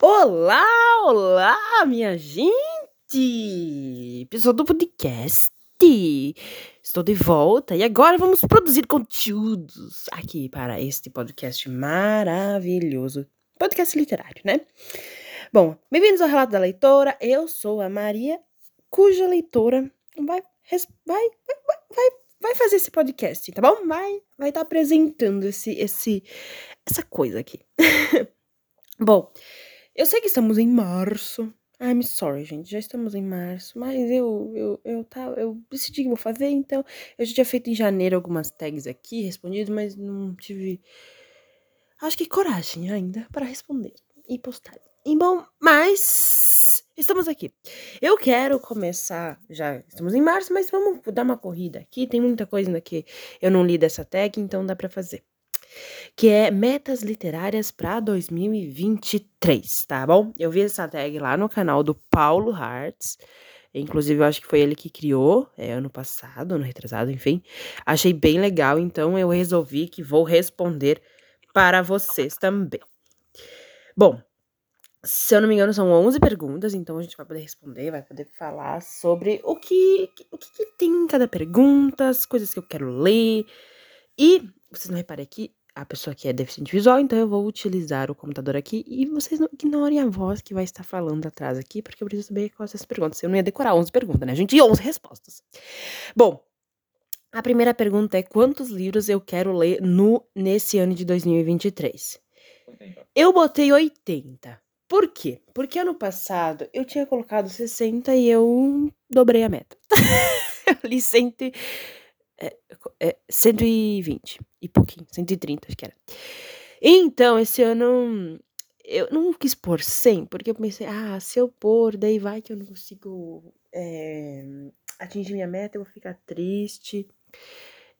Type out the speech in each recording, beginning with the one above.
Olá, olá, minha gente! Pessoal do podcast. Estou de volta e agora vamos produzir conteúdos aqui para este podcast maravilhoso. Podcast literário, né? Bom, bem-vindos ao Relato da Leitora. Eu sou a Maria, cuja leitora vai, vai, vai, vai, vai fazer esse podcast, tá bom? Vai vai estar apresentando esse, esse, essa coisa aqui. bom, eu sei que estamos em março. I'm sorry, gente. Já estamos em março. Mas eu, eu, eu, tá, eu decidi que vou fazer, então. Eu já tinha feito em janeiro algumas tags aqui, respondido, mas não tive. Acho que coragem ainda para responder e postar. E bom, mas. Estamos aqui. Eu quero começar. Já estamos em março, mas vamos dar uma corrida aqui. Tem muita coisa ainda que eu não li dessa tag, então dá para fazer que é Metas Literárias para 2023, tá bom? Eu vi essa tag lá no canal do Paulo Hartz. Inclusive, eu acho que foi ele que criou, é, ano passado, ano retrasado, enfim. Achei bem legal, então eu resolvi que vou responder para vocês também. Bom, se eu não me engano, são 11 perguntas, então a gente vai poder responder, vai poder falar sobre o que, o que, que tem em cada pergunta, as coisas que eu quero ler. E vocês não reparem aqui, a pessoa que é deficiente visual, então eu vou utilizar o computador aqui e vocês não ignorem a voz que vai estar falando atrás aqui, porque eu preciso saber quais são as perguntas. Eu não ia decorar 11 perguntas, né, gente? E 11 respostas. Bom, a primeira pergunta é quantos livros eu quero ler no nesse ano de 2023? Eu botei 80. Por quê? Porque ano passado eu tinha colocado 60 e eu dobrei a meta. eu li 100, é, é, 120 e pouquinho, 130 acho que era. Então, esse ano eu não quis pôr 100, porque eu pensei, ah, se eu pôr, daí vai que eu não consigo é, atingir minha meta, eu vou ficar triste.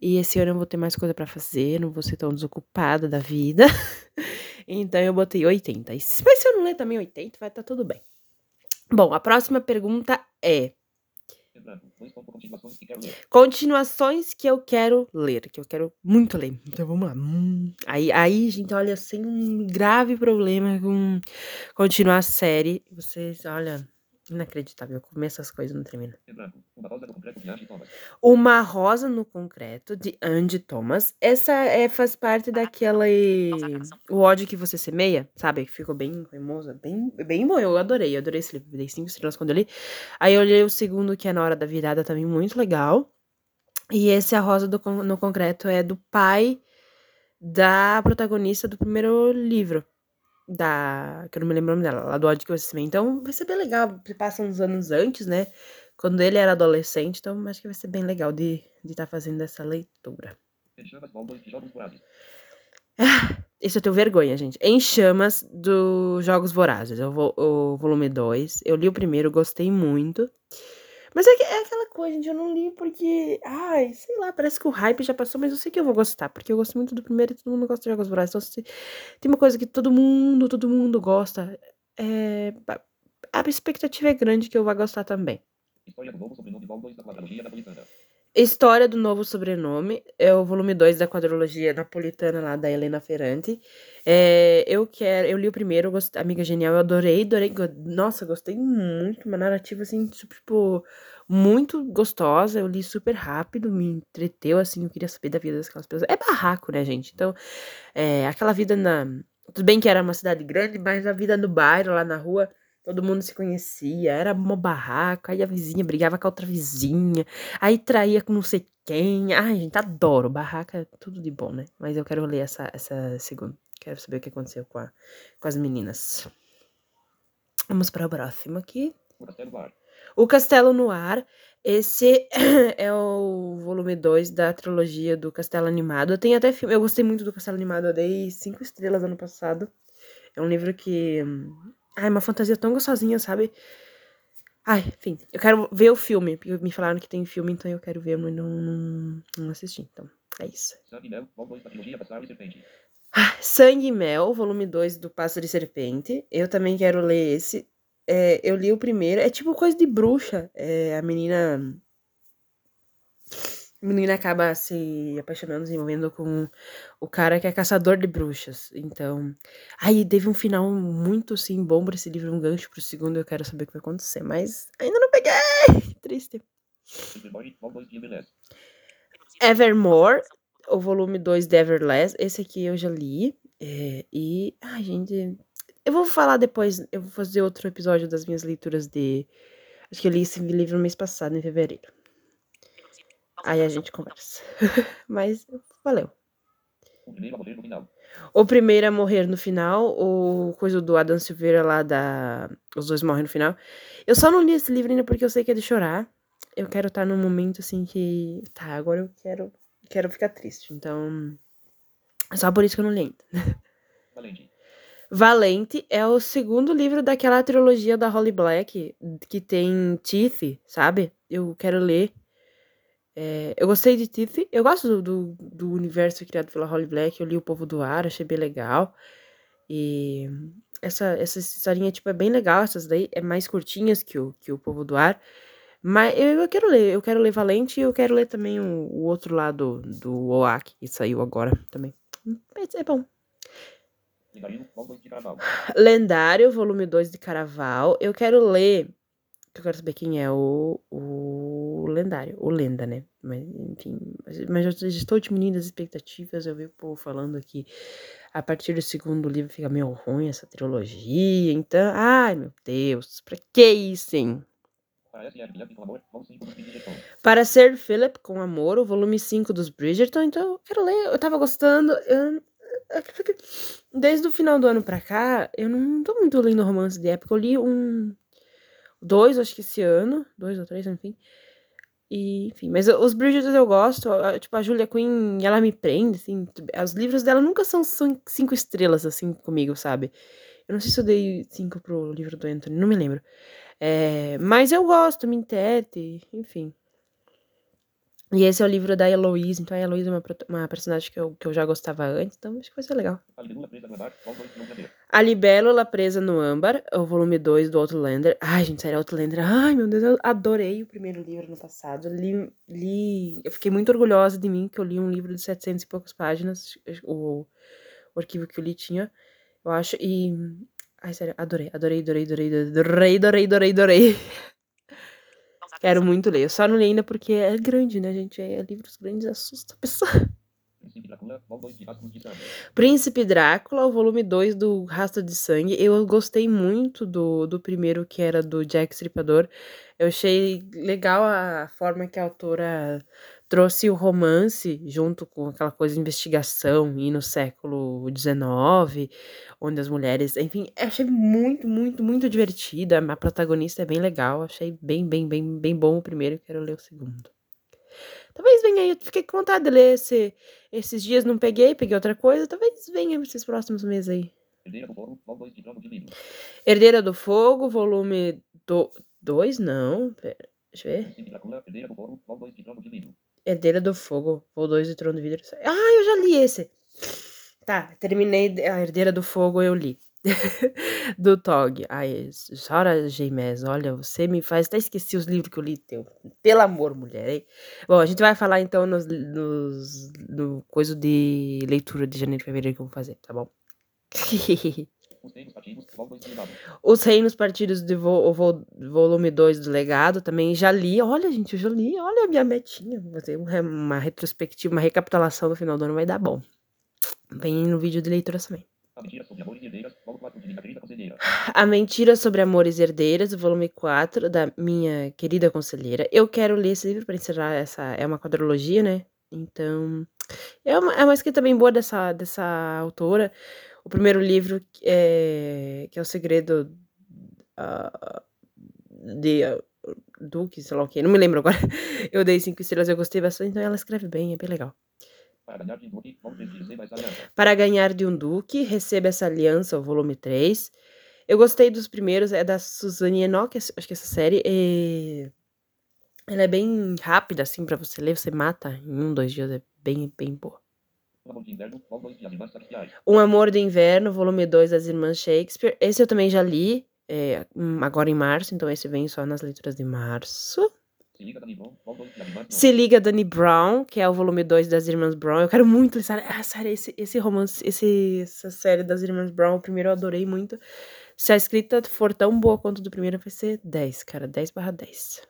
E esse ano eu vou ter mais coisa para fazer, não vou ser tão desocupada da vida. então eu botei 80. Mas se eu não ler também 80, vai estar tá tudo bem. Bom, a próxima pergunta é: Continuações que eu quero ler, que eu quero muito ler. Então vamos lá. Hum, aí, aí, gente, olha, sem um grave problema com continuar a série. Vocês, olha, inacreditável. Eu começo as coisas e não termino. Uma Rosa no Concreto, de Andy Thomas. Essa é, faz parte daquela. O ódio que você semeia, sabe? Que ficou bem cremosa, bem, bem bom. Eu adorei, eu adorei esse livro. Dei cinco estrelas quando eu li. Aí eu olhei o segundo, que é Na Hora da Virada, também muito legal. E esse A Rosa do, no Concreto é do pai da protagonista do primeiro livro. Da. Que eu não me lembro o nome dela, lá do ódio que você semeia. Então vai ser bem legal. Passa uns anos antes, né? Quando ele era adolescente, então acho que vai ser bem legal de estar tá fazendo essa leitura. Ah, isso eu tenho vergonha, gente. Em Chamas dos Jogos Vorazes. Eu vou, o volume 2. Eu li o primeiro, gostei muito. Mas é, é, aquela coisa, gente. Eu não li porque. Ai, sei lá, parece que o hype já passou, mas eu sei que eu vou gostar. Porque eu gosto muito do primeiro e todo mundo gosta de Jogos Vorazes. Então, se, tem uma coisa que todo mundo, todo mundo gosta. É, a expectativa é grande que eu vá gostar também. História do novo sobrenome Val 2 da quadrologia napolitana. História do Novo Sobrenome, é o volume 2 da quadrologia napolitana lá da Helena Ferrante. É, eu quero, eu li o primeiro, gost, Amiga Genial, eu adorei, adorei, nossa, gostei muito, uma narrativa assim, tipo, muito gostosa, eu li super rápido, me entreteu, assim, eu queria saber da vida daquelas pessoas. É barraco, né, gente? Então, é, aquela vida na... Tudo bem que era uma cidade grande, mas a vida no bairro, lá na rua, Todo mundo se conhecia, era uma barraca, aí a vizinha brigava com a outra vizinha, aí traía com não sei quem. Ai, gente, adoro. Barraca, é tudo de bom, né? Mas eu quero ler essa, essa segunda. Quero saber o que aconteceu com, a, com as meninas. Vamos para o próximo aqui. O Castelo no Ar. O Castelo no Ar. Esse é o volume 2 da trilogia do Castelo Animado. Eu tenho até filme. Eu gostei muito do Castelo Animado. Eu dei cinco estrelas ano passado. É um livro que Ai, uma fantasia tão gostosinha, sabe? Ai, enfim, eu quero ver o filme. Porque me falaram que tem filme, então eu quero ver, mas não, não, não assisti. Então, é isso. Sangue e Mel, Val 2 da trilogia Pássaro e Serpente. Ah, Sangue e Mel, volume 2 do Pássaro e Serpente. Eu também quero ler esse. É, eu li o primeiro. É tipo coisa de bruxa. É, a menina. A menina acaba se apaixonando, se envolvendo com o cara que é caçador de bruxas. Então, aí teve um final muito assim bom pra esse livro, um gancho pro segundo, eu quero saber o que vai acontecer, mas ainda não peguei. Triste. Evermore, volume 2 de Everlast. Evermore, o volume 2 de Everlast, esse aqui eu já li. é, e, ai, gente, eu vou falar depois, eu vou fazer outro episódio das minhas leituras de. Acho que eu li esse livro no mês passado, em fevereiro. Aí a gente conversa. Mas valeu. O primeiro a morrer no final. O primeiro a morrer no final, o coisa do Adam Silveira lá da. Os dois morrem no final. Eu só não li esse livro ainda porque eu sei que é de chorar. Eu quero estar num momento assim que. Tá, agora eu quero. Quero ficar triste. Então. É só por isso que eu não li ainda. Valente. Valente é o segundo livro daquela trilogia da Holly Black que tem Teeth, sabe? Eu quero ler. É, eu gostei de Teeth. Eu gosto do, do, do universo criado pela Holly Black. Eu li O Povo do Ar, achei bem legal. E essa, essa historinha tipo, é bem legal. Essas daí é mais curtinhas que o, que o Povo do Ar. Mas eu, eu quero ler. Eu quero ler Valente e eu quero ler também o, o outro lado do OAK, que saiu agora também. É bom. Lendarino, volume 2 de Carnaval. Lendário, volume 2 de Caraval. Eu quero ler. Eu quero saber quem é o, o lendário. O lenda, né? Mas, enfim. Mas, eu estou diminuindo as expectativas. Eu vi o povo falando que a partir do segundo livro fica meio ruim essa trilogia. Então, ai meu Deus, pra que isso, hein? Parece é Guilherme com amor, volume 5 dos Bridgerton. Para ser Philip com amor, o volume 5 dos Bridgerton. Então, eu quero ler. Eu tava gostando. Eu, Desde o final do ano pra cá, eu não tô muito lendo romance de época. Eu li um. Dois, acho que esse ano. Dois ou três, enfim. E, enfim, mas os Bridgerton eu gosto. Tipo, a Julia Quinn, ela me prende, assim. Os livros dela nunca são cin- cinco estrelas, assim, comigo, sabe? Eu não sei se eu dei cinco pro livro do Anthony, não me lembro. É, mas eu gosto, me entete, enfim. E esse é o livro da Heloise, então a Heloise é uma, uma personagem que eu, que eu já gostava antes, então acho que vai ser legal. A Libélula presa no andar, volume 2 de Não Prazer. A Libélula Presa no Âmbar, o volume 2 do Outlander. Ai, gente, sério, Outlander. Ai, meu Deus, eu adorei o primeiro livro no passado. Li, li... Eu fiquei muito orgulhosa de mim que eu li um livro de 700 e poucas páginas. O, o arquivo que eu li tinha, eu acho. E. Ai, sério, adorei, adorei, adorei, adorei, adorei, adorei, adorei, adorei. Quero muito ler. Eu só não li ainda porque é grande, né, gente? É, livros grandes assusta a pessoa. Príncipe Dracula, volume 2 de Rastros de Sangue. Príncipe Drácula, o volume 2 do Rastro de Sangue. Eu gostei muito do, do primeiro, que era do Jack Stripador. Eu achei legal a forma que a autora trouxe o romance junto com aquela coisa de investigação e no século XIX, onde as mulheres. Enfim, achei muito, muito, muito divertida. A protagonista é bem legal. Achei bem, bem, bem, bem bom o primeiro. Quero ler o segundo. Talvez venha aí, eu fiquei com vontade de ler esse, esses dias, não peguei, peguei outra coisa. Talvez venha esses próximos meses aí. Herdeira do Fogo, volume 2 de Trono de Vidro. Herdeira do Fogo, volume 2, não. Pera, deixa eu ver. Herdeira do Fogo, volume 2 de Trono de Vidro. Herdeira do Fogo, volume 2 de Trono de Vidro. Ah, eu já li esse. Tá, terminei a Herdeira do Fogo, eu li. do Tog. Ai, chora, Geimés. Olha, você me faz. Até esqueci os livros que eu li teu. Pelo amor, mulher, hein? Bom, a gente vai falar então nos, nos, no coisa de leitura de janeiro e fevereiro que eu vou fazer, tá bom? Os Reinos Partidos, volume 2 de Legado. Os Reinos Partidos de vo, vo- volume 2 do Legado também já li. Olha, gente, eu já li. Olha a minha metinha. Vou fazer um uma retrospectiva, uma recapitulação no final do ano, vai dar bom. Vem no vídeo de leitura também. A Mentira sobre Amor e Herdeiras, volume 4 de Minha Querida Conselheira. A Mentira sobre Amores e Herdeiras, volume 4, da minha querida conselheira. Eu quero ler esse livro para encerrar essa. É uma quadrologia, né? Então. É uma, é uma escrita bem boa dessa, dessa autora. O primeiro livro é, que é o segredo ah, de ah, Duque, sei lá o que, não me lembro agora. Eu dei cinco estrelas, eu gostei bastante, então ela escreve bem, é bem legal. Para ganhar de Duque, volume 3 de Receba essa aliança. Para ganhar de um duque, receba essa aliança, o volume 3. Eu gostei dos primeiros, é da Suzanne Enoch, acho que essa série é... Ela é bem rápida, assim, pra você ler, você mata em um, dois dias, é bem, bem boa. Um Amor de Inverno, volume 2 das Irmãs Shakespeare. Esse eu também já li, é, hum, agora em março, então esse vem só nas leituras de março. Se liga Dani Brown, volume 2 de Animais Se Liga Danny Brown, que é o volume 2 das Irmãs Brown. Eu quero muito ler ah, série, esse, esse romance, esse, essa série das Irmãs Brown, o primeiro eu adorei muito. Se a escrita for tão boa quanto do primeiro, vai ser 10, cara. 10 barra 10.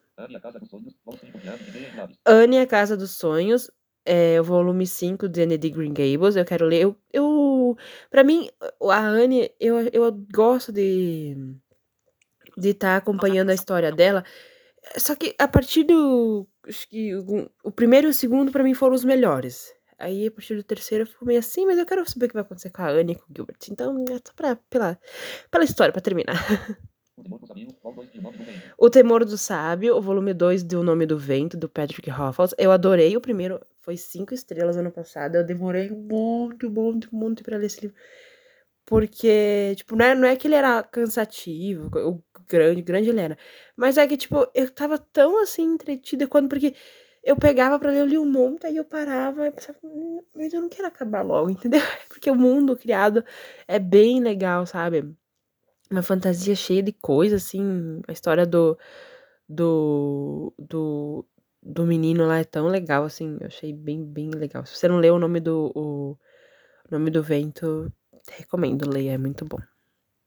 Anne, a Casa dos Sonhos, volume 5 de Anne de Grey Glaves. Anne, a Casa dos Sonhos, é o volume 5 de Anne de Green Gables. Eu quero ler. Eu, eu pra mim, a Anne, eu, eu gosto de de estar acompanhando a história dela. Só que a partir do. Acho que o, o primeiro e o segundo, pra mim, foram os melhores. Aí, a partir do terceiro, eu fico meio assim, mas eu quero saber o que vai acontecer com a Anne e com o Gilbert. Então, é só pra, pela, pela história, pra terminar. O Temor dos Amigos, volume 2 de O Nome do do Sábio, o volume 2 de O Nome do Vento, do Patrick Rothfuss. Eu adorei o primeiro, foi cinco estrelas ano passado. Eu demorei muito, muito, muito pra ler esse livro. Porque, tipo, não é, não é que ele era cansativo, o grande, grande ele era. Mas é que, tipo, eu tava tão assim entretida quando, porque eu pegava pra ler, eu li um monte, aí eu parava e pensava, "Hum, mas eu não quero acabar logo, entendeu? Porque o mundo criado é bem legal, sabe? Uma fantasia cheia de coisa, assim. A história do. Do. Do. Do menino lá é tão legal, assim. Eu achei bem, bem legal. Se você não leu o nome do. O nome do vento, recomendo, leia, é muito bom.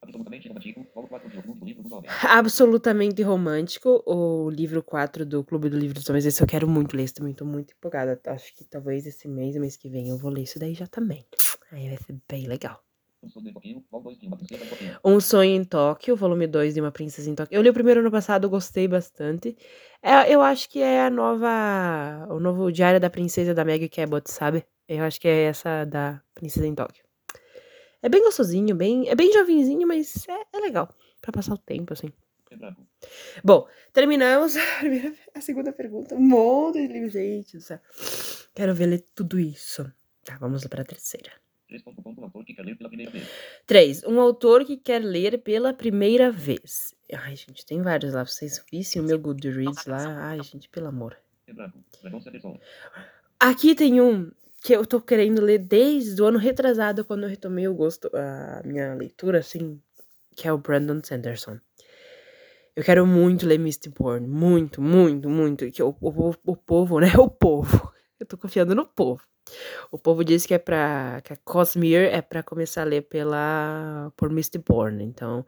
Absolutamente romântico, volume 4 de O Clube do Livro dos Homens. Absolutamente Romântico, o livro 4 do Clube do Livro dos Homens. Esse eu quero muito ler, esse também tô muito empolgada. Acho que talvez esse mês, mês que vem, eu vou ler isso daí já também. Aí vai ser bem legal. Um Sonho em Tóquio, volume 2 de Uma Princesa em Tóquio. Sonho em Tóquio, volume 2 de Uma Princesa em Tóquio. Eu li o primeiro ano passado, gostei bastante. É, eu acho que é a nova. O novo Diário da Princesa da Meg Cabot, sabe? Eu acho que é essa da Princesa em Tóquio. É bem gostosinho, bem, é bem jovenzinho, mas é, é legal. Pra passar o tempo, assim. Bom, terminamos a, primeira- a segunda pergunta. Um monte de livro, gente do céu. Quero ver ler tudo isso. Tá, vamos lá pra terceira. 3 ponto ponto, um autor que quer ler pela primeira vez. 3. Autor que quer ler pela primeira vez. Ai, gente, tem vários lá. Vocês vissem o meu Goodreads lá. Ai, gente, pelo amor. Aqui tem um que eu tô querendo ler desde o ano retrasado, quando eu retomei o gosto, a minha leitura, assim, que é o Brandon Sanderson. Eu quero muito ler Mistborn. Muito, muito, muito. Que o, o, o povo, né? O povo. Eu tô confiando no povo. O povo disse que é pra. que a Cosmere é pra começar a ler pela. por Mistborn. Então,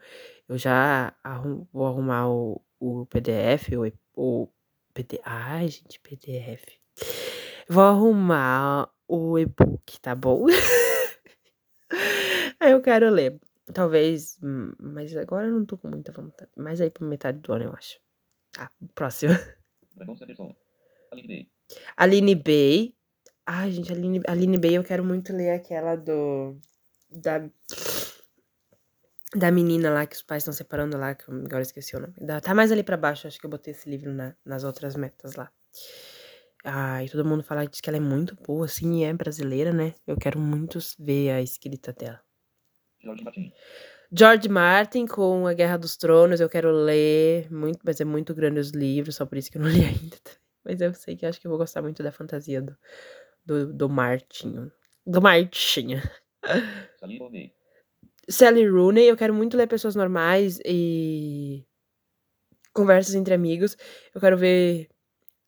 eu já arrum- vou arrumar o, o PDF, o, o PD. Ai, gente, PDF. Vou arrumar o e-book, tá bom? Aí eu quero ler. Talvez. hum, Mas agora eu não tô com muita vontade. Mas aí pra metade do ano, eu acho. Tá, próximo. Aline Bay. Ai, gente, Aline, Aline Bay, eu quero muito ler aquela do. Da. Da menina lá que os pais estão separando lá, que eu agora esqueci o nome. Da- tá mais ali pra baixo, acho que eu botei esse livro na- nas outras metas lá. Ai, todo mundo fala diz que ela é muito boa, assim, e é brasileira, né? Eu quero muito ver a escrita dela. Jorge Martin. George Martin com A Guerra dos Tronos, eu quero ler muito, mas é muito grande os livros, só por isso que eu não li ainda. Mas eu sei que acho que eu vou gostar muito da fantasia do, do, do Martinho. Do Martinho. Sally Rooney. Sally Rooney, eu quero muito ler Pessoas Normais e Conversas entre Amigos. Eu quero ver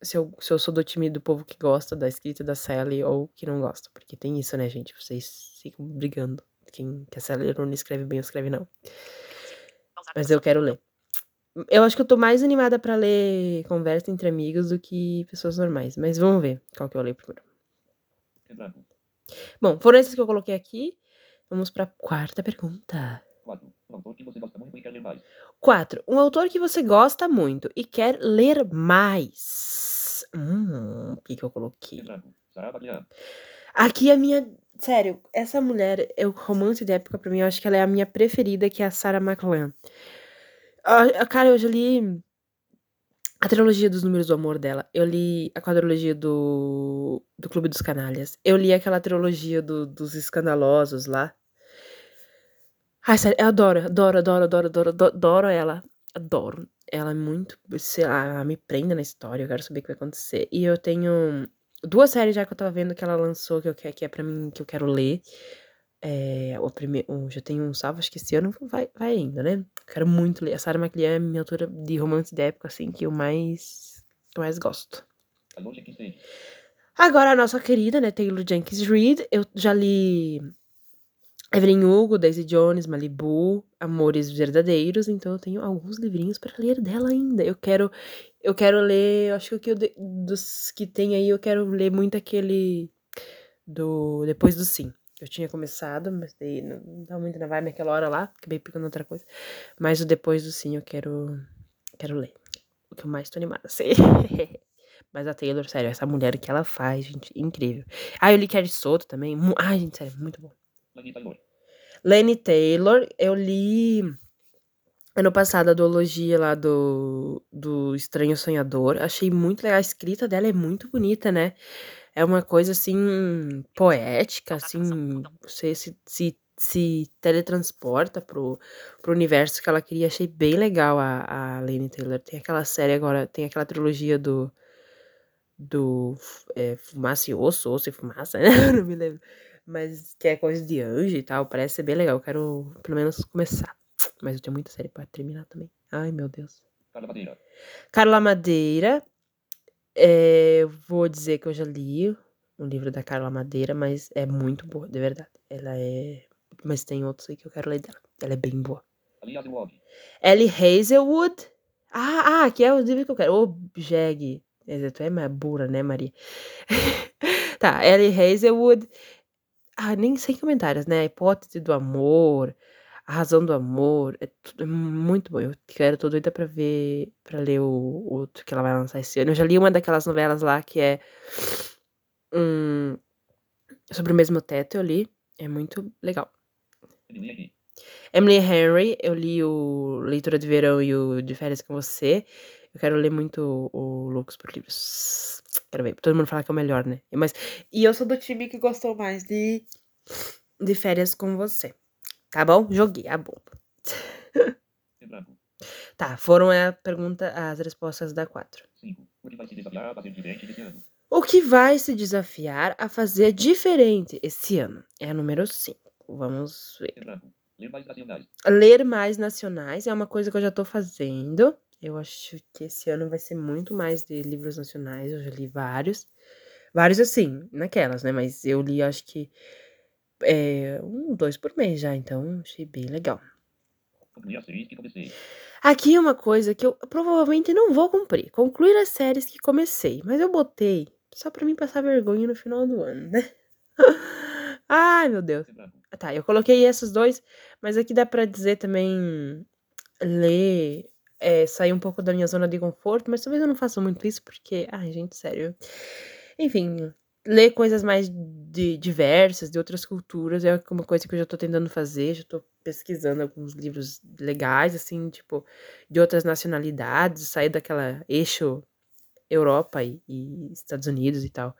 se eu, se eu sou do time do povo que gosta da escrita da Sally ou que não gosta. Porque tem isso, né, gente? Vocês ficam brigando. Quem que a Sally Rooney escreve bem ou escreve não. Mas eu quero ler. Eu acho que eu tô mais animada pra ler Conversa entre Amigos do que Pessoas Normais. Mas vamos ver qual que eu leio primeiro. É branco. Bom, foram esses que eu coloquei aqui. Vamos pra quarta pergunta. 4. Um autor que você gosta muito e quer ler mais. 4. Um autor que você gosta muito e quer ler mais. Hum, o que, que eu coloquei? Sarah Baglian. Aqui a minha. Sério, essa mulher, eu, romance de época pra mim, eu acho que ela é a minha preferida, que é a Sarah McLean. Ah, cara, eu já li a trilogia dos Números do Amor dela. Eu li a quadrilogia do, do Clube dos Canalhas. Eu li aquela trilogia do- dos Escandalosos lá. Ai, sério, eu adoro, adoro, adoro, adoro, adoro, adoro, ela. Adoro. Ela é muito, sei lá, ela me prende na história, eu quero saber o que vai acontecer. E eu tenho duas séries já que eu tava vendo que ela lançou, que, eu, que é pra mim, que eu quero ler. É, o primeiro, já tenho um salvo, acho que esse ano vai, vai ainda, né? Quero muito ler. A Sarah McLean é minha autora de romance da época, assim, que eu mais que eu mais gosto. Tate. Agora, a nossa querida, né, Taylor Jenkins Reid, eu já li Evelyn Hugo, Daisy Jones, Malibu, Amores Verdadeiros, então eu tenho alguns livrinhos para ler dela ainda. Eu quero eu quero ler, eu acho que o que eu dos que tem aí, eu quero ler muito aquele do Depois do Sim. Eu tinha começado, mas daí não não muito na vibe naquela hora lá, acabei pegando outra coisa. Mas o Depois do Sim eu quero quero ler. O que eu mais tô animada, sei. Mas a Taylor, sério, essa mulher que ela faz, gente, incrível. Ah, eu li Carrie Soto também. Ai, gente, sério, muito bom. Lane Taylor, eu li ano passado a duologia lá do, do Estranho Sonhador. Achei muito legal. A escrita dela é muito bonita, né? É uma coisa assim, poética, assim. Você se, se, se teletransporta pro, pro universo que ela queria. Achei bem legal a, a Lane Taylor. Tem aquela série agora, tem aquela trilogia do. Do é, Fumaça e Osso, Osso e Fumaça, né? Não me lembro. Mas que é coisa de anjo e tal. Parece ser bem legal. Eu quero pelo menos começar. Mas eu tenho muita série pra terminar também. Ai, meu Deus. Carla Madeira. Carla Madeira. É, eu vou dizer que eu já li um livro da Carla Madeira, mas é muito boa, de verdade. Ela é. Mas tem outros aí que eu quero ler dela. Ela é bem boa. Ellie Hazelwood. Ah, ah, que é o livro que eu quero. Ô. Quer Tu é mais burra, né, Maria? tá, Ellie Hazelwood. Ah, nem sem comentários, né? A hipótese do amor, a razão do amor. É, tudo, é muito bom. Eu quero, tô doida pra ver, pra ler o, outro que ela vai lançar esse ano. Eu já li uma daquelas novelas lá que é. hum, sobre o mesmo teto, eu li. É muito legal. Emily Henry. Emily Henry, eu li o Leitura de Verão e o De Férias com Você. Eu quero ler muito o, o Loucos por Livros. Quero ver. Todo mundo fala que é o melhor, né? Mas, e eu sou do time que gostou mais de, de Férias com Você. Tá bom? Joguei a bomba. Tá, foram a pergunta, as respostas da 4. 5. O que vai se desafiar a fazer diferente desse ano? O que vai se desafiar a fazer diferente esse ano? É a número 5. Vamos ver. Ler mais nacionais. ler mais nacionais é uma coisa que eu já tô fazendo. Eu acho que esse ano vai ser muito mais de livros nacionais. Eu já li vários. Vários assim, naquelas, né? Mas eu li, acho que. É, um, dois por mês já, então achei bem legal. Aqui é uma coisa que eu provavelmente não vou cumprir. Concluir as séries que comecei. Mas eu botei só pra mim passar vergonha no final do ano, né? Ai, meu Deus. Branco. Tá, eu coloquei esses dois, mas aqui dá pra dizer também ler, é, sair um pouco da minha zona de conforto, mas talvez eu não faça muito isso porque, ai, gente, sério. Enfim, ler coisas mais de, diversas, de outras culturas, é uma coisa que eu já tô tentando fazer, já tô pesquisando alguns livros legais, assim, tipo, de outras nacionalidades, sair daquela eixo Europa e, e Estados Unidos e tal.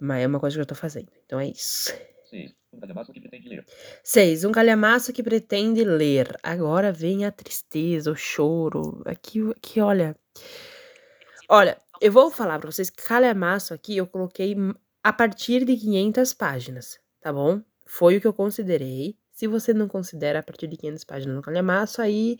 Mas é uma coisa que eu já tô fazendo. Então é isso. 6. Um calhamaço que pretende ler. 6. Um calhamaço que pretende ler. Agora vem a tristeza, o choro. Aqui, aqui olha. Olha, eu vou falar pra vocês que calhamaço aqui eu coloquei a partir de 500 páginas, tá bom? Foi o que eu considerei. Se você não considera a partir de 500 páginas no calhamaço, aí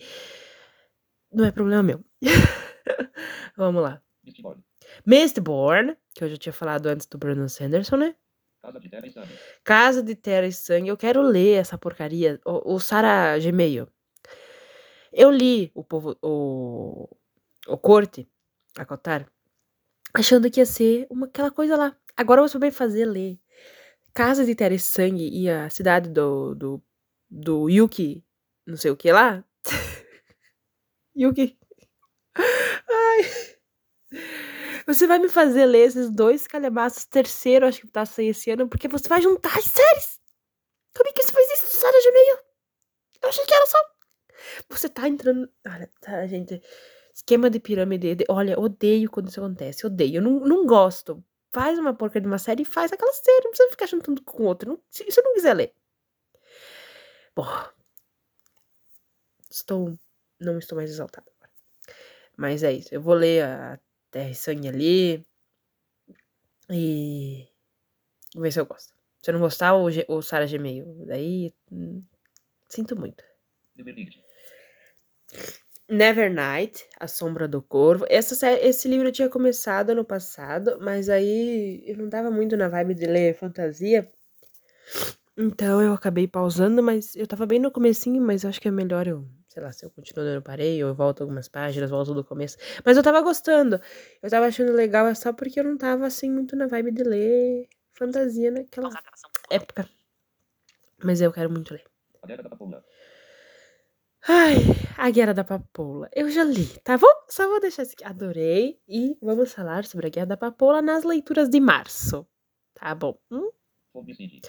não é problema meu. Vamos lá. Mistborn. Mistborn, que eu já tinha falado antes do Brandon Sanderson, né? Casa de Terra e Sangue. Casa de Terra e Sangue. Eu quero ler essa porcaria. O, o Sara Gmail. Eu li o povo, o, o Corte, a Cotar, achando que ia ser uma, aquela coisa lá. Agora eu vou saber fazer ler Casa de Terra e a cidade do, do, do Yuki, não sei o que lá. Yuki. Ai. Você vai me fazer ler esses dois calhamaços, terceiro, acho que tá sair esse ano, porque você vai juntar as séries. Como é que você faz isso, Sara Gmail? Eu achei que era só. Você tá entrando. Olha, tá, gente. Esquema de pirâmide. de- Olha, odeio quando isso acontece. Odeio. Eu não, não gosto. Faz uma porca de uma série e faz aquela série. Não precisa ficar juntando com outra. Não, se se eu não quiser ler. Bom. Estou. Não estou mais exaltada agora. Mas é isso. Eu vou ler a Terra e Sangue ali. E. Vou ver se eu gosto. Se eu não gostar, o, G- o Sara Gmail. Daí. hum, Sinto muito. Nevernight. Nevernight, A Sombra do Corvo. Essa, esse livro eu tinha começado ano passado, mas aí eu não tava muito na vibe de ler fantasia. Então eu acabei pausando, mas eu tava bem no comecinho, mas eu acho que é melhor eu, sei lá, se eu continuo eu parei, ou eu volto algumas páginas, volto do começo. Mas eu tava gostando. Eu tava achando legal, é só porque eu não tava assim muito na vibe de ler fantasia naquela época. Mas eu quero muito ler. A Guerra da Papoula. Ai, A Guerra da Papoula. Eu já li, tá bom? Só vou deixar isso aqui. Adorei. E vamos falar sobre a Guerra da Papoula nas leituras de março. Tá bom? Hum? Fobicide.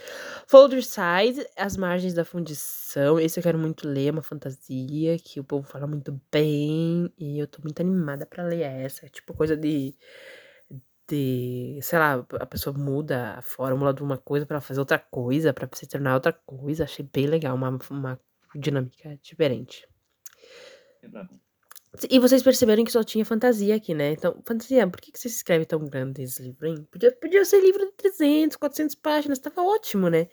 Folderside, As Margens da Fundição. Esse eu quero muito ler, é uma fantasia que o povo fala muito bem. E eu tô muito animada pra ler essa. É tipo coisa de. De. Sei lá, a pessoa muda a fórmula de uma coisa pra fazer outra coisa, pra se tornar outra coisa. Achei bem legal, uma, uma dinâmica diferente. Quebrado. E vocês perceberam que só tinha fantasia aqui, né? Então, fantasia, por que, que você escreve tão grande esse livro, hein? Podia, podia ser livro de 300, 400 páginas, tava ótimo, né?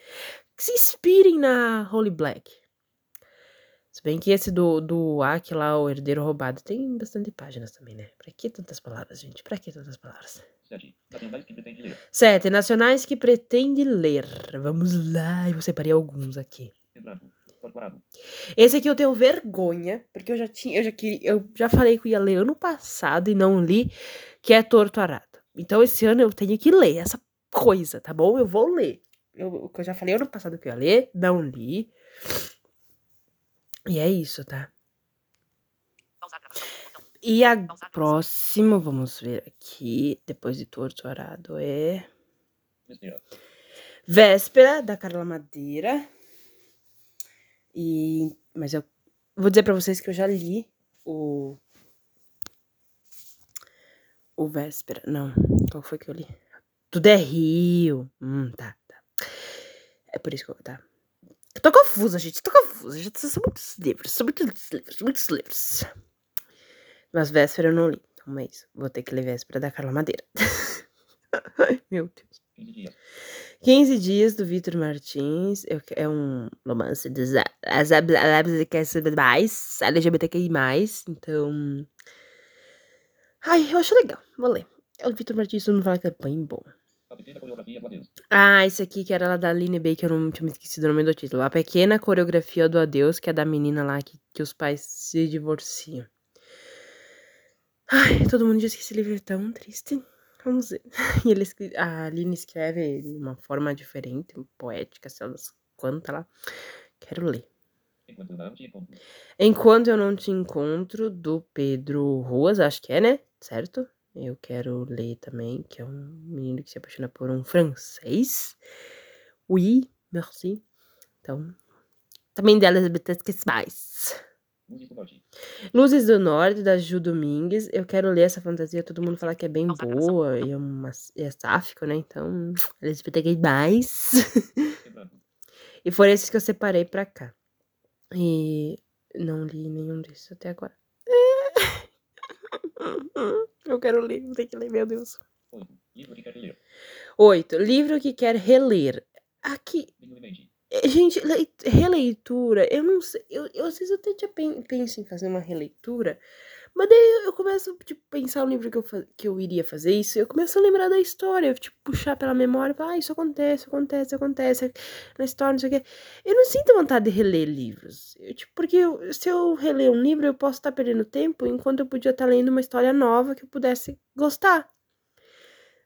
Que se inspirem na Holy Black. Se bem que esse do, do Aki lá, o Herdeiro Roubado, tem bastante páginas também, né? Pra que tantas palavras, gente? Pra que tantas palavras? Sete. Nacionais que pretende ler. Sete, nacionais que pretende ler. Vamos lá, eu separei alguns aqui. Quebrado. Corporado. Esse aqui eu tenho vergonha, porque eu já tinha, eu já queria, eu já falei que eu ia ler ano passado e não li, que é Torto Arado. Então esse ano eu tenho que ler essa coisa, tá bom? Eu vou ler. Eu, eu já falei ano passado que eu ia ler, não li. E é isso, tá? E a próxima, vamos ver aqui, depois de Torto Arado, é. Véspera, da Carla Madeira. E, mas eu vou dizer pra vocês que eu já li o. O Véspera. Não, qual foi que eu li? Tudo é Rio. Hum, tá, tá. É por isso que eu. Tá. Eu tô confusa, gente. Tô confusa. gente. São muitos livros. São muitos livros. Muitos livros. Mas Véspera eu não li. Então é isso. Vou ter que ler Véspera da Carla Madeira. Ai, meu Deus. 15 dias. 15 dias do Vitor Martins. É um romance dos mais LGBTQI. Então. Ai, eu acho legal. Vou ler. É o Vitor Martins, mundo fala que é bem bom. Ah, esse aqui que era lá da Aline Baker, eu não tinha me esquecido o nome do título. A pequena coreografia do adeus, que é da menina lá que, que os pais se divorciam. Ai, todo mundo diz que esse livro é tão triste. Vamos ver. E ele, a Aline escreve de uma forma diferente, poética, sei lá das quantas lá. Quero ler. Enquanto eu não te encontro. Enquanto eu não te encontro, do Pedro Ruas, acho que é, né? Certo? Eu quero ler também, que é um menino que se apaixona por um francês. Oui, merci. Então, também de LGBTQs+. Luzes Luzes do Norte, da Ju Domingues. Eu quero ler essa fantasia, todo mundo fala que é bem boa e é, uma, e é sáfico, né? Então, LGBTQI+. Quebrado. E foram esses que eu separei pra cá. E não li nenhum desses até agora. Eu quero ler, vou ter que ler, meu Deus. Oito. Livro que quer ler. Oito. Livro que quer reler. Aqui, Eh, gente, lei- releitura, eu não sei. Eu, eu, às vezes eu até já pen- penso em fazer uma releitura, mas daí eu, começo tipo, pensar no livro que eu, que eu iria fazer isso, eu começo a lembrar da história, eu, tipo, puxar pela memória e falar, ah, isso acontece, acontece, acontece na história, não sei o quê. Eu não sinto vontade de reler livros. Eu, tipo, porque eu- se eu reler um livro, eu posso estar perdendo tempo, enquanto eu podia estar lendo uma história nova que eu pudesse gostar.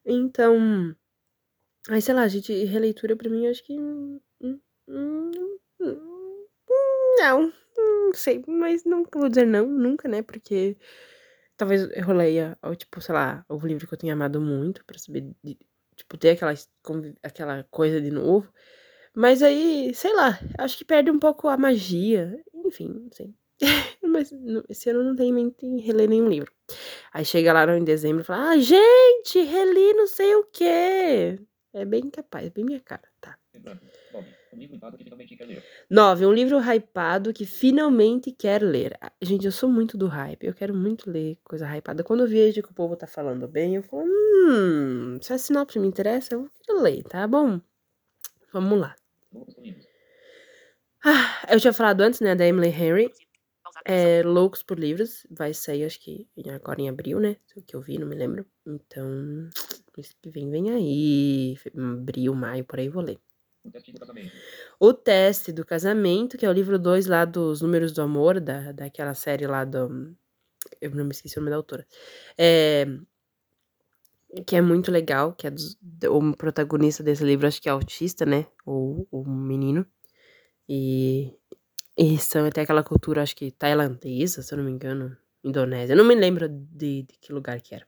Então. Aí, sei lá, gente, releitura pra mim, eu acho que. Hum, Não, não sei, mas nunca vou dizer não, nunca, né? Porque talvez eu leia, tipo, sei lá, o livro que eu tenha amado muito pra saber, de- tipo, ter aquela, aquela coisa de novo. Mas aí, sei lá, acho que perde um pouco a magia. Enfim, não sei. Mas esse ano não tenho em mente em reler nenhum livro. Aí chega lá em dezembro e fala: Ah, gente, reli não sei o quê. É bem capaz, bem minha cara, tá. Quebrado. Nove. Um livro impado que finalmente quer ler. 9. Um livro hypado que finalmente quer ler. Ah, Gente, eu sou muito do hype. Eu quero muito ler coisa hypada. Quando eu vejo que o povo tá falando bem, eu falo, hum, se a sinopse me interessa, eu vou ler, tá bom? Vamos lá. Ah, eu tinha falado antes, né, da Emily Henry. É Loucos por Livros. Vai sair, acho que agora em abril, né? O que eu vi, não me lembro. Então, mês que vem, vem aí. Abril, maio, por aí vou ler. O teste do casamento. O Teste do Casamento, que é o livro 2 lá dos Números do Amor, da, daquela série lá do. Eu não me esqueci o nome da autora. É, que é muito legal, que é dos, o protagonista desse livro, acho que é autista, né? O, o menino. E, e são até aquela cultura, acho que tailandesa, se eu não me engano, Indonésia. Eu não me lembro de, de que lugar que era.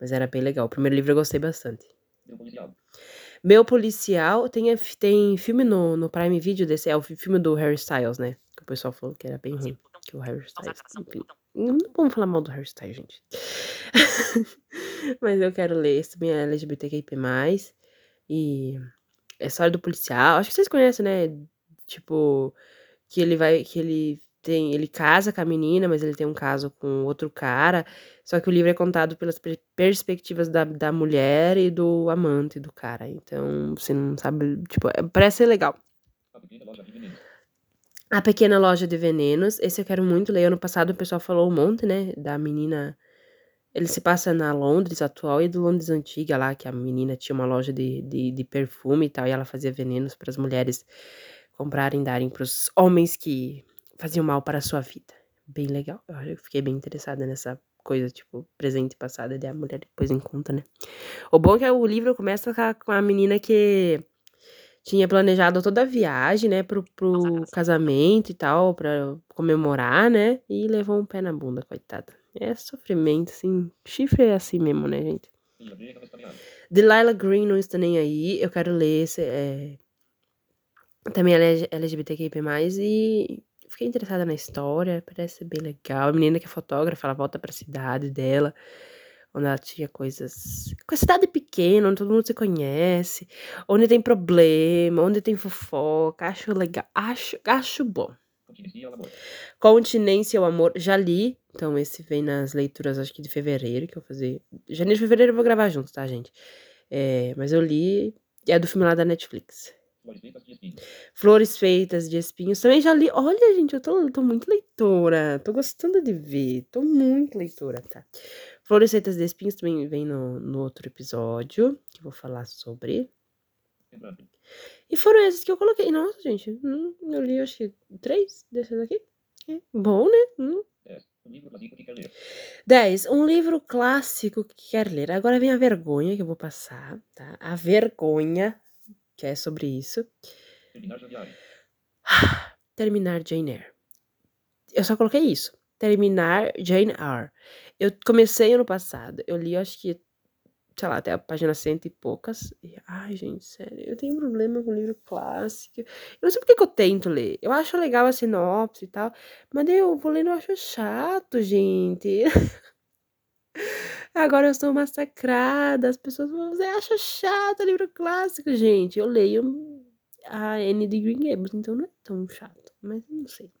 Mas era bem legal. O primeiro livro eu gostei bastante. Policial. Meu policial tem, tem filme no, no Prime Video desse, é o filme do Harry Styles, né? Que o pessoal falou que era bem ruim. Que o Harry Styles. Enfim, não vamos falar mal do Harry Styles, gente. Mas eu quero ler. Esse também é LGBTQIP. E é história do policial. Acho que vocês conhecem, né? Tipo, que ele vai. Que ele tem. Ele casa com a menina, mas ele tem um caso com outro cara. Só que o livro é contado pelas per- perspectivas da, da mulher e do amante do cara. Então, você não sabe. Tipo, é- parece ser legal. A pequena loja de venenos. A Pequena Loja de Venenos. Esse eu quero muito ler. Ano passado o pessoal falou um monte, né? Da menina. Ele se passa na Londres atual e do Londres antiga lá, que a menina tinha uma loja de, de, de perfume e tal, e ela fazia venenos para as mulheres comprarem, darem para os homens que faziam mal para a sua vida. Bem legal. Eu fiquei bem interessada nessa coisa, tipo, presente e passado, e a mulher depois encontra, né? O bom é que o livro começa com a, menina que tinha planejado toda a viagem, né, pro, pro casamento e tal, pra comemorar, né, e levou um pé na bunda, coitada. É sofrimento, assim, chifre é assim mesmo, né, gente? Delilah Green não está nem aí, eu quero ler esse, é... Também é LGBTQIP+, e fiquei interessada na história, parece ser bem legal. A menina que é fotógrafa, ela volta pra cidade dela, onde ela tinha coisas... Com a cidade pequena, onde todo mundo se conhece, onde tem problema, onde tem fofoca, acho legal, acho, acho bom. Continência amor. Continência ao Amor, já li. Então, esse vem nas leituras, acho que de fevereiro, que eu vou fazer. Janeiro e fevereiro eu vou gravar juntos, tá, gente? É, mas eu li. É do filme lá da Netflix. Flores feitas de espinhos. Flores Feitas de Espinhos. Também já li. Olha, gente, eu tô, tô muito leitora. Tô gostando de ver. Tô muito leitora, tá? Flores Feitas de Espinhos também vem no, no outro episódio, que eu vou falar sobre. Lembrando. E foram esses que eu coloquei. Nossa, gente, hum, eu li acho que três desses aqui. É bom, né? Hum. 10. Um livro clássico que quer ler. 10. Um livro clássico que quer ler. Agora vem a vergonha que eu vou passar, tá? A vergonha, que é sobre isso. Terminar Jane Eyre. Eu só coloquei isso. Terminar Jane Eyre. Eu comecei ano passado. Eu li, acho que, sei lá, até a página cento e poucas. E, ai, gente, sério. Eu tenho um problema com livro clássico. Eu não sei por que eu tento ler. Eu acho legal a sinopse e tal. Mas eu vou lendo e eu acho chato, gente. Agora eu estou massacrada. As pessoas vão dizer, acha chato livro clássico, gente. Eu leio a Anne de Green Gables, então não é tão chato. Mas não sei.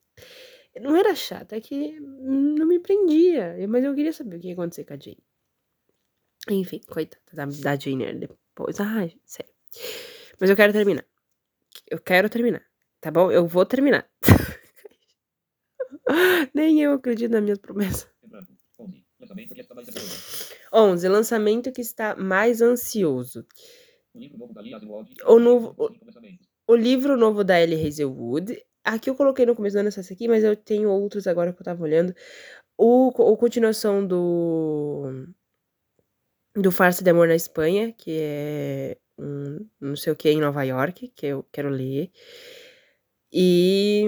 Não era chato, é que não me prendia. Mas eu queria saber o que ia acontecer com a Jane. Enfim, coitada da, da Jane depois. Ai, sério. Mas eu quero terminar. Eu quero terminar. Tá bom? Eu vou terminar. Nem eu acredito nas minhas promessas. Lembrando. 11. Lançamento que está mais ansioso. 11. Lançamento que está mais ansioso. O livro novo da. O novo- o- livro novo da Ellie Hazelwood. Aqui eu coloquei no começo do ano essa aqui, mas eu tenho outros agora que eu tava olhando. O, o continuação do. Do Farsa de Amor na Espanha, que é um não sei o que em Nova York, que eu quero ler. E.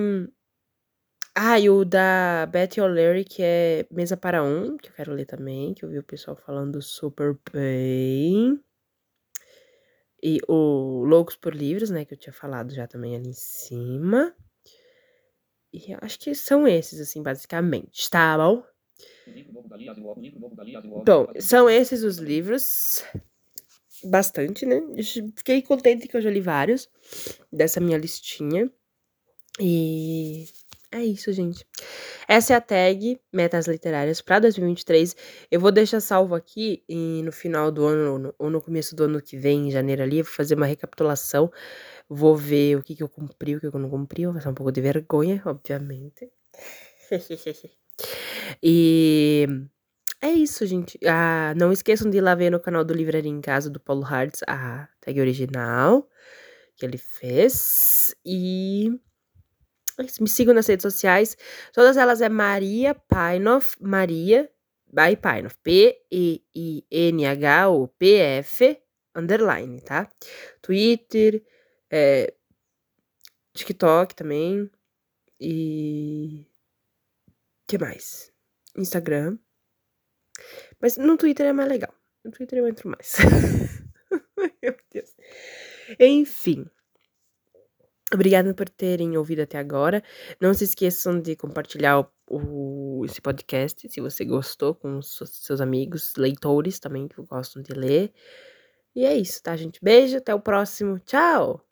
Ah, e o da Betty O'Leary, que é Mesa para Um, que eu quero ler também, que eu vi o pessoal falando super bem. E o Loucos por Livros, né, que eu tinha falado já também ali em cima. E acho que são esses, assim, basicamente, tá bom? Bom, são esses os livros. Bastante, né? Fiquei contente que eu já li vários dessa minha listinha. E é isso, gente. Essa é a tag Metas Literárias para 2023. Eu vou deixar salvo aqui e no final do ano ou no- começo do ano que vem, em janeiro ali, vou fazer uma recapitulação. Vou ver o que, que eu cumpri, o que eu não cumpri. Vou passar um pouco de vergonha, obviamente. e é isso, gente. Ah, não esqueçam de ir lá ver no canal do Livraria em Casa do Paulo Hartz a tag original que ele fez. E me sigam nas redes sociais. Todas elas é Maria Painoff, Maria by Painoff, P-E-I-N-H-O-P-F underline, tá? Twitter, é, TikTok também. E. que mais? Instagram. Mas no Twitter é mais legal. No Twitter eu entro mais. Meu Deus. Enfim. Obrigada por terem ouvido até agora. Não se esqueçam de compartilhar o, o, esse podcast, se você gostou, com os seus amigos, leitores também que gostam de ler. E é isso, tá, gente? Beijo, até o próximo. Tchau!